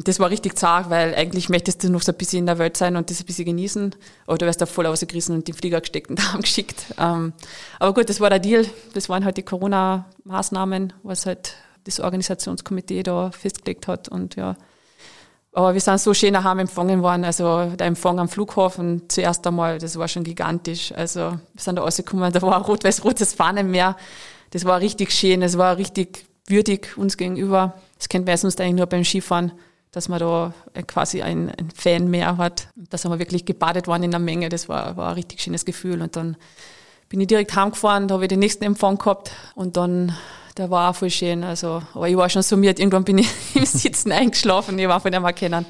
Das war richtig zart, weil eigentlich möchtest du noch so ein bisschen in der Welt sein und das ein bisschen genießen. Aber du wirst da voll ausgerissen und den Flieger gesteckt und *laughs* heimgeschickt. Ähm, aber gut, das war der Deal. Das waren halt die Corona-Maßnahmen, was halt das Organisationskomitee da festgelegt hat. Und ja, aber wir sind so schön daheim empfangen worden. Also der Empfang am Flughafen zuerst einmal, das war schon gigantisch. Also wir sind da rausgekommen, da war rot-weiß-rotes Fahnenmeer. Das war richtig schön, es war richtig würdig uns gegenüber. Das kennt man sonst eigentlich nur beim Skifahren, dass man da quasi ein, ein Fanmeer hat. Da sind wir wirklich gebadet worden in der Menge. Das war, war ein richtig schönes Gefühl. Und dann bin ich direkt heimgefahren, da habe ich den nächsten Empfang gehabt und dann der war auch voll schön. Also, aber ich war schon summiert. Irgendwann bin ich *laughs* im Sitzen eingeschlafen. Ich war von dem erkennen.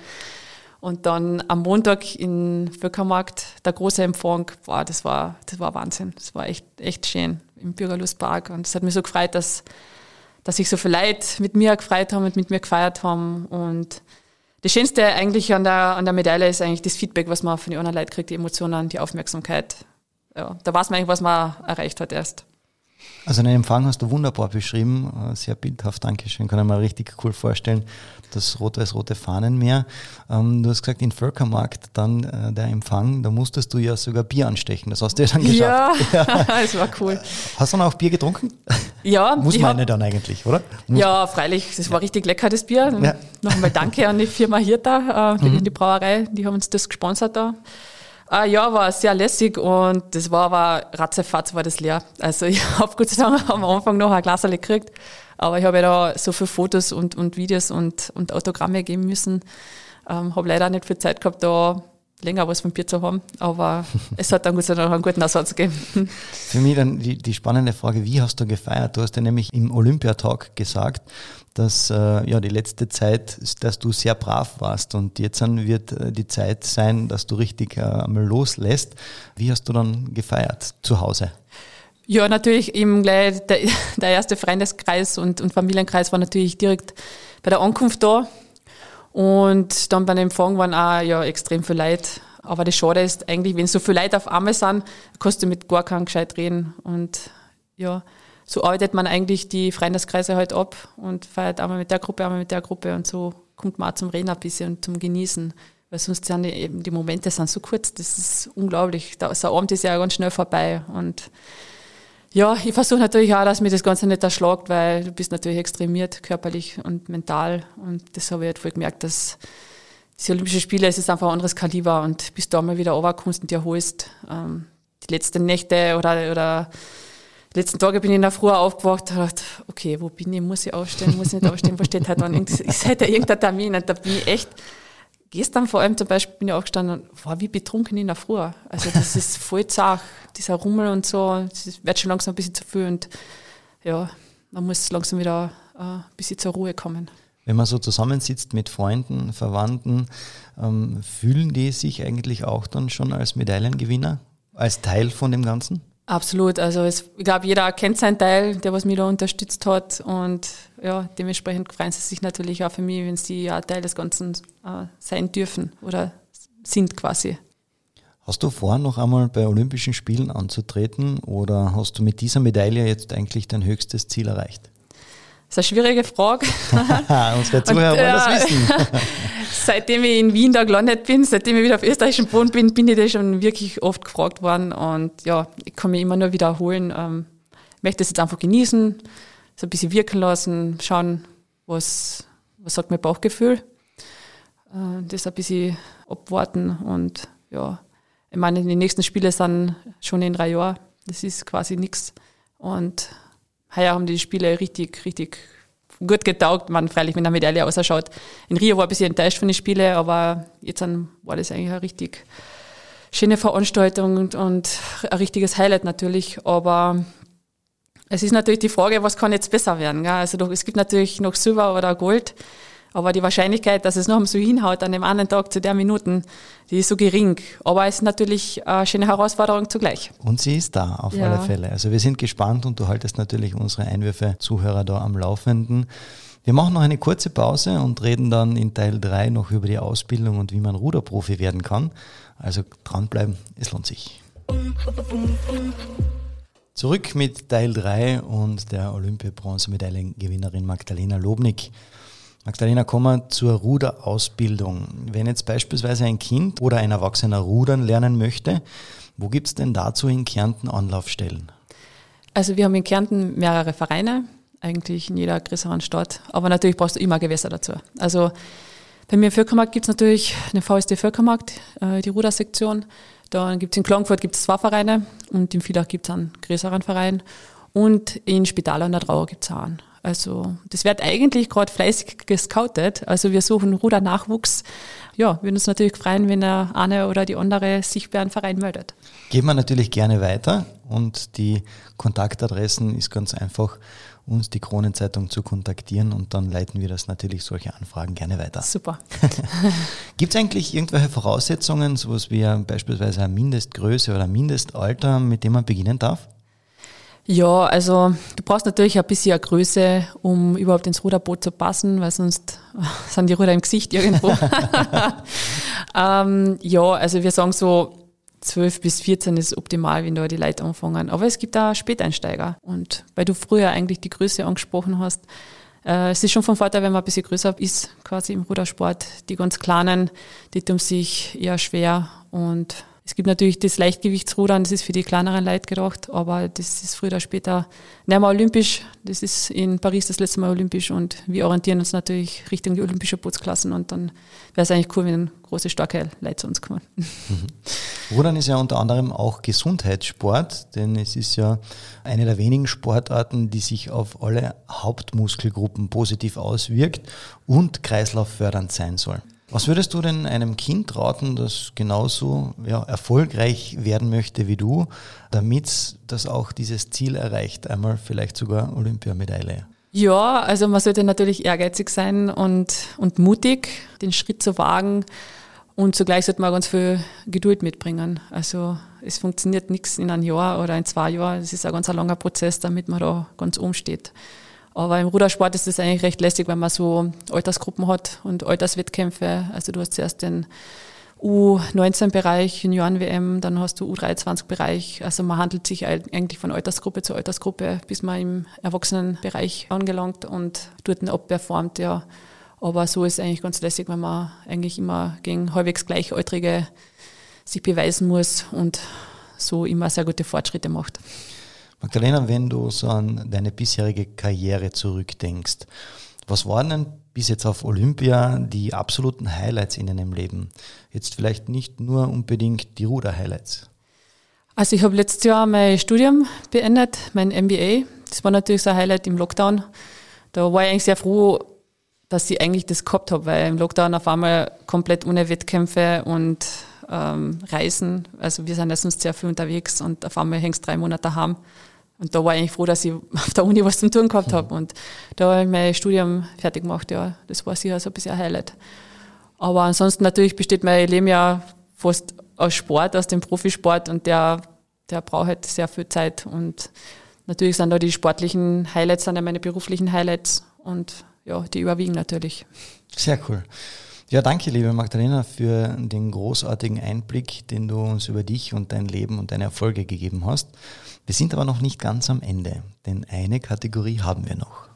Und dann am Montag in Völkermarkt, der große Empfang, boah, das war, das war Wahnsinn. Das war echt, echt schön im Bürgerlustpark. Und es hat mich so gefreut, dass, dass sich so viele Leute mit mir gefreut haben und mit mir gefeiert haben. Und das Schönste eigentlich an der, an der Medaille ist eigentlich das Feedback, was man von den anderen Leuten kriegt, die Emotionen, die Aufmerksamkeit. Ja, da weiß man eigentlich, was man erreicht hat erst. Also den Empfang hast du wunderbar beschrieben, äh, sehr bildhaft, Dankeschön, kann ich mir richtig cool vorstellen, das rot-weiß-rote Fahnenmeer. Ähm, du hast gesagt, in Völkermarkt dann äh, der Empfang, da musstest du ja sogar Bier anstechen, das hast du ja dann geschafft. Ja, *laughs* ja. das war cool. Hast du dann auch Bier getrunken? Ja. *laughs* Muss man nicht dann eigentlich, oder? Muss ja, freilich, das war richtig lecker, das Bier. Ja. Nochmal danke an die Firma Hirta, äh, mhm. die Brauerei, die haben uns das gesponsert da. Ah, ja, war sehr lässig und das war aber ratzefatz war das leer. Also *laughs* ich habe Gott sei Dank am Anfang noch ein Glas gekriegt, aber ich habe ja da so viele Fotos und, und Videos und, und Autogramme geben müssen. Ähm, habe leider nicht viel Zeit gehabt, da länger was vom Bier zu haben, aber *laughs* es hat dann Gott sei Dank einen guten Ersatz gegeben. Für mich dann die, die spannende Frage, wie hast du gefeiert? Du hast ja nämlich im Olympiatag gesagt, dass äh, ja die letzte Zeit, dass du sehr brav warst und jetzt dann wird äh, die Zeit sein, dass du richtig äh, einmal loslässt. Wie hast du dann gefeiert zu Hause? Ja, natürlich eben gleich der, *laughs* der erste Freundeskreis und, und Familienkreis war natürlich direkt bei der Ankunft da. Und dann beim Empfang waren auch ja, extrem viel Leute. Aber das Schade ist eigentlich, wenn so viele Leute auf einmal sind, kannst du mit gar keinem gescheit reden. Und ja, so arbeitet man eigentlich die Freundeskreise halt ab und feiert einmal mit der Gruppe, einmal mit der Gruppe und so kommt man auch zum Reden ein bisschen und zum Genießen. Weil sonst sind die, eben die Momente sind so kurz, das ist unglaublich. Der Abend ist ja ganz schnell vorbei und ja, ich versuche natürlich auch, dass mir das Ganze nicht erschlagt, weil du bist natürlich extremiert, körperlich und mental. Und das habe ich halt voll gemerkt, dass diese Olympischen Spiele, es ist einfach ein anderes Kaliber und bis du einmal wieder runterkommst und dir holst. Ähm, die letzten Nächte oder, oder die letzten Tage bin ich in der Früh aufgewacht und dachte, okay, wo bin ich, muss ich aufstehen, muss ich nicht aufstehen, wo steht dann, ist halt irgendein Termin und da bin ich echt Gestern vor allem zum Beispiel bin ich aufgestanden und war wie betrunken in der Früh. Also das ist *laughs* voll zart, dieser Rummel und so, das wird schon langsam ein bisschen zu viel und ja, man muss langsam wieder äh, ein bisschen zur Ruhe kommen. Wenn man so zusammensitzt mit Freunden, Verwandten, ähm, fühlen die sich eigentlich auch dann schon als Medaillengewinner, als Teil von dem Ganzen? Absolut. Also es, ich glaube, jeder kennt seinen Teil, der was mich da unterstützt hat. Und ja, dementsprechend freuen sie sich natürlich auch für mich, wenn sie ja Teil des Ganzen äh, sein dürfen oder sind quasi. Hast du vor, noch einmal bei Olympischen Spielen anzutreten oder hast du mit dieser Medaille jetzt eigentlich dein höchstes Ziel erreicht? Das ist eine schwierige Frage. *laughs* Unsere Zuhörer wollen das wissen. *laughs* seitdem ich in Wien da gelandet bin, seitdem ich wieder auf österreichischem Boden bin, bin ich da schon wirklich oft gefragt worden. Und ja, ich kann mich immer nur wiederholen. Ähm, ich möchte es jetzt einfach genießen, so ein bisschen wirken lassen, schauen, was, was sagt mein Bauchgefühl. Äh, das ein bisschen abwarten und ja, ich meine, die nächsten Spiele sind schon in drei Jahren. Das ist quasi nichts. Und heuer haben die Spiele richtig, richtig gut getaugt. Man freilich mit einer Medaille ausschaut. In Rio war ein bisschen enttäuscht von den Spielen, aber jetzt war das eigentlich eine richtig schöne Veranstaltung und, und ein richtiges Highlight natürlich. Aber es ist natürlich die Frage, was kann jetzt besser werden? Gell? Also es gibt natürlich noch Silber oder Gold. Aber die Wahrscheinlichkeit, dass es noch so hinhaut an dem anderen Tag zu der Minuten, die ist so gering. Aber es ist natürlich eine schöne Herausforderung zugleich. Und sie ist da auf ja. alle Fälle. Also wir sind gespannt und du haltest natürlich unsere Einwürfe Zuhörer da am Laufenden. Wir machen noch eine kurze Pause und reden dann in Teil 3 noch über die Ausbildung und wie man Ruderprofi werden kann. Also dranbleiben, es lohnt sich. Zurück mit Teil 3 und der Olympia-Bronzemedaillengewinnerin Magdalena Lobnick. Magdalena, kommen wir zur Ruderausbildung. Wenn jetzt beispielsweise ein Kind oder ein Erwachsener rudern lernen möchte, wo gibt es denn dazu in Kärnten Anlaufstellen? Also wir haben in Kärnten mehrere Vereine, eigentlich in jeder größeren Stadt, aber natürlich brauchst du immer Gewässer dazu. Also bei mir im Völkermarkt gibt es natürlich den VSD Völkermarkt, äh, die Rudersektion. Dann gibt es in Klagenfurt gibt's zwei Vereine und in Villach gibt es einen größeren Verein. Und in Spital an der Trauer gibt es einen. Also das wird eigentlich gerade fleißig gescoutet. Also wir suchen Rudernachwuchs. Ja, würden uns natürlich freuen, wenn der eine oder die andere sich bei einem Verein meldet. Geben wir natürlich gerne weiter und die Kontaktadressen ist ganz einfach, uns die Kronenzeitung zu kontaktieren und dann leiten wir das natürlich solche Anfragen gerne weiter. Super. *laughs* Gibt es eigentlich irgendwelche Voraussetzungen, sowas wie beispielsweise eine Mindestgröße oder ein Mindestalter, mit dem man beginnen darf? Ja, also du brauchst natürlich ein bisschen eine Größe, um überhaupt ins Ruderboot zu passen, weil sonst *laughs* sind die Ruder im Gesicht irgendwo. *laughs* ähm, ja, also wir sagen so 12 bis 14 ist optimal, wenn da die Leute anfangen. Aber es gibt auch Späteinsteiger. Und weil du früher eigentlich die Größe angesprochen hast, äh, es ist schon von Vorteil, wenn man ein bisschen größer ist, quasi im Rudersport. Die ganz Kleinen, die tun sich eher schwer und es gibt natürlich das Leichtgewichtsrudern, das ist für die kleineren Leute gedacht, aber das ist früher oder später nicht mehr olympisch. Das ist in Paris das letzte Mal olympisch und wir orientieren uns natürlich Richtung die olympische Bootsklassen und dann wäre es eigentlich cool, wenn große, starke Leute zu uns kommen. Mhm. Rudern ist ja unter anderem auch Gesundheitssport, denn es ist ja eine der wenigen Sportarten, die sich auf alle Hauptmuskelgruppen positiv auswirkt und kreislauffördernd sein soll. Was würdest du denn einem Kind raten, das genauso ja, erfolgreich werden möchte wie du, damit das auch dieses Ziel erreicht, einmal vielleicht sogar Olympiamedaille? Ja, also man sollte natürlich ehrgeizig sein und, und mutig, den Schritt zu wagen Und zugleich sollte man ganz viel Geduld mitbringen. Also es funktioniert nichts in einem Jahr oder in zwei Jahren. Es ist ein ganz langer Prozess, damit man da ganz oben steht. Aber im Rudersport ist es eigentlich recht lästig, wenn man so Altersgruppen hat und Alterswettkämpfe. Also du hast zuerst den U19-Bereich, Junioren-WM, dann hast du U23-Bereich. Also man handelt sich eigentlich von Altersgruppe zu Altersgruppe, bis man im Erwachsenenbereich angelangt und dort abperformt, ja. Aber so ist es eigentlich ganz lässig, wenn man eigentlich immer gegen halbwegs Gleichaltrige sich beweisen muss und so immer sehr gute Fortschritte macht. Magdalena, wenn du so an deine bisherige Karriere zurückdenkst, was waren denn bis jetzt auf Olympia die absoluten Highlights in deinem Leben? Jetzt vielleicht nicht nur unbedingt die Ruder-Highlights. Also ich habe letztes Jahr mein Studium beendet, mein MBA. Das war natürlich so ein Highlight im Lockdown. Da war ich eigentlich sehr froh, dass ich eigentlich das gehabt habe, weil im Lockdown auf einmal komplett ohne Wettkämpfe und ähm, Reisen, also wir sind ja sonst sehr viel unterwegs und auf einmal hängst drei Monate daheim. Und da war ich eigentlich froh, dass ich *laughs* auf der Uni was zum tun gehabt habe. Und da habe ich mein Studium fertig gemacht, ja. Das war sicher so ein bisschen ein Highlight. Aber ansonsten natürlich besteht mein Leben ja fast aus Sport, aus dem Profisport und der, der braucht halt sehr viel Zeit. Und natürlich sind da die sportlichen Highlights, sind ja meine beruflichen Highlights. Und ja, die überwiegen natürlich. Sehr cool. Ja, danke, liebe Magdalena, für den großartigen Einblick, den du uns über dich und dein Leben und deine Erfolge gegeben hast. Wir sind aber noch nicht ganz am Ende, denn eine Kategorie haben wir noch.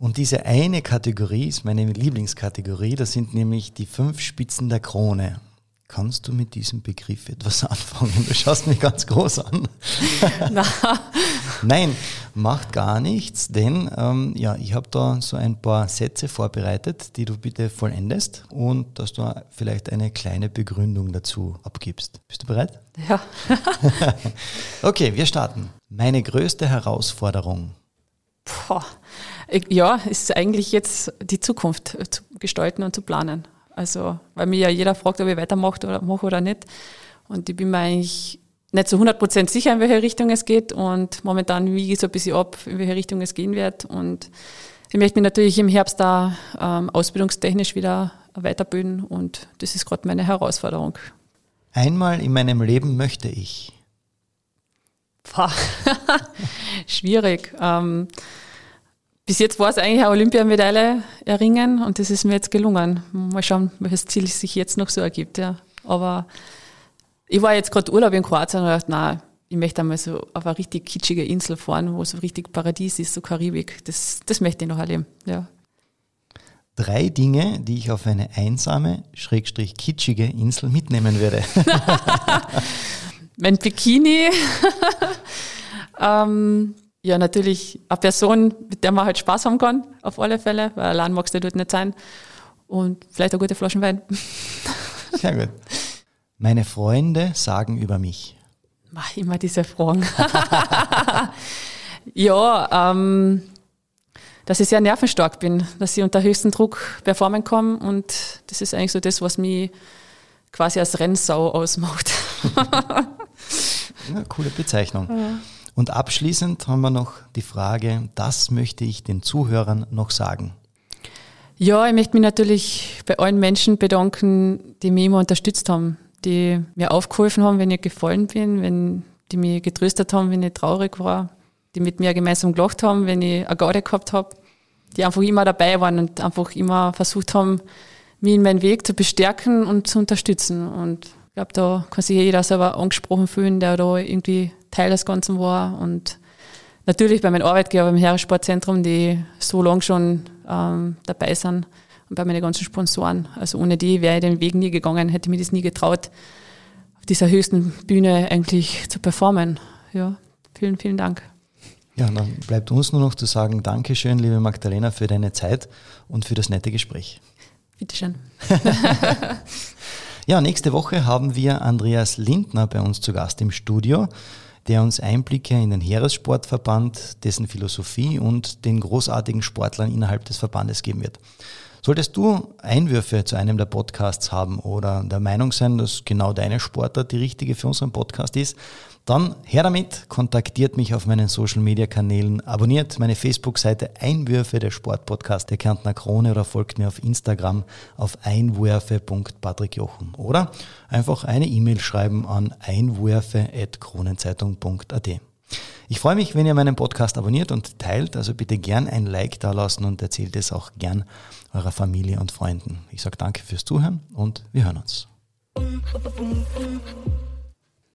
Und diese eine Kategorie ist meine Lieblingskategorie, das sind nämlich die fünf Spitzen der Krone. Kannst du mit diesem Begriff etwas *laughs* anfangen? Du schaust mich ganz groß an. *laughs* Nein, macht gar nichts, denn ähm, ja, ich habe da so ein paar Sätze vorbereitet, die du bitte vollendest und dass du vielleicht eine kleine Begründung dazu abgibst. Bist du bereit? Ja. *laughs* okay, wir starten. Meine größte Herausforderung. Boah. Ja, ist eigentlich jetzt die Zukunft zu gestalten und zu planen. Also, weil mir ja jeder fragt, ob ich weitermache oder, mache oder nicht. Und ich bin mir eigentlich nicht zu 100% sicher, in welche Richtung es geht. Und momentan wiege ich so ein bisschen ab, in welche Richtung es gehen wird. Und ich möchte mich natürlich im Herbst da ähm, ausbildungstechnisch wieder weiterbilden. Und das ist gerade meine Herausforderung. Einmal in meinem Leben möchte ich. *laughs* Schwierig. Ähm, bis jetzt war es eigentlich eine Olympiamedaille erringen und das ist mir jetzt gelungen. Mal schauen, welches Ziel sich jetzt noch so ergibt. Ja. Aber ich war jetzt gerade Urlaub in Kroatien und dachte, nein, ich möchte einmal so auf eine richtig kitschige Insel fahren, wo so richtig Paradies ist, so Karibik. Das, das möchte ich noch erleben. Ja. Drei Dinge, die ich auf eine einsame, schrägstrich kitschige Insel mitnehmen würde. *laughs* mein Bikini. *laughs* ähm, ja, natürlich eine Person, mit der man halt Spaß haben kann, auf alle Fälle, weil allein magst du dort nicht sein. Und vielleicht eine gute Flaschen Wein. *laughs* Sehr gut. Meine Freunde sagen über mich. Mach immer diese Fragen. *laughs* ja, ähm, dass ich sehr nervenstark bin, dass ich unter höchstem Druck performen kann und das ist eigentlich so das, was mich quasi als Rennsau ausmacht. *laughs* ja, coole Bezeichnung. Ja. Und abschließend haben wir noch die Frage, das möchte ich den Zuhörern noch sagen. Ja, ich möchte mich natürlich bei allen Menschen bedanken, die mich immer unterstützt haben, die mir aufgeholfen haben, wenn ich gefallen bin, wenn die mich getröstet haben, wenn ich traurig war, die mit mir gemeinsam gelacht haben, wenn ich eine Garde gehabt habe, die einfach immer dabei waren und einfach immer versucht haben, mich in meinen Weg zu bestärken und zu unterstützen. Und ich glaube, da kann sich jeder selber angesprochen fühlen, der da irgendwie Teil des Ganzen war. Und natürlich bei meinen Arbeitgeber im Heeressportzentrum, die so lange schon ähm, dabei sind und bei meinen ganzen Sponsoren. Also ohne die wäre ich den Weg nie gegangen, hätte mir das nie getraut, auf dieser höchsten Bühne eigentlich zu performen. Ja, vielen, vielen Dank. Ja, dann bleibt uns nur noch zu sagen, Dankeschön, liebe Magdalena, für deine Zeit und für das nette Gespräch. Bitteschön. *laughs* ja, nächste Woche haben wir Andreas Lindner bei uns zu Gast im Studio der uns Einblicke in den Heeressportverband, dessen Philosophie und den großartigen Sportlern innerhalb des Verbandes geben wird. Solltest du Einwürfe zu einem der Podcasts haben oder der Meinung sein, dass genau deine Sportart die richtige für unseren Podcast ist, dann her damit, kontaktiert mich auf meinen Social Media Kanälen, abonniert meine Facebook-Seite Einwürfe der Sportpodcast der Kärntner Krone oder folgt mir auf Instagram auf einwürfe.patrickjochen oder einfach eine E-Mail schreiben an einwürfe.kronenzeitung.at. Ich freue mich, wenn ihr meinen Podcast abonniert und teilt, also bitte gern ein Like da lassen und erzählt es auch gern eurer Familie und Freunden. Ich sage danke fürs Zuhören und wir hören uns.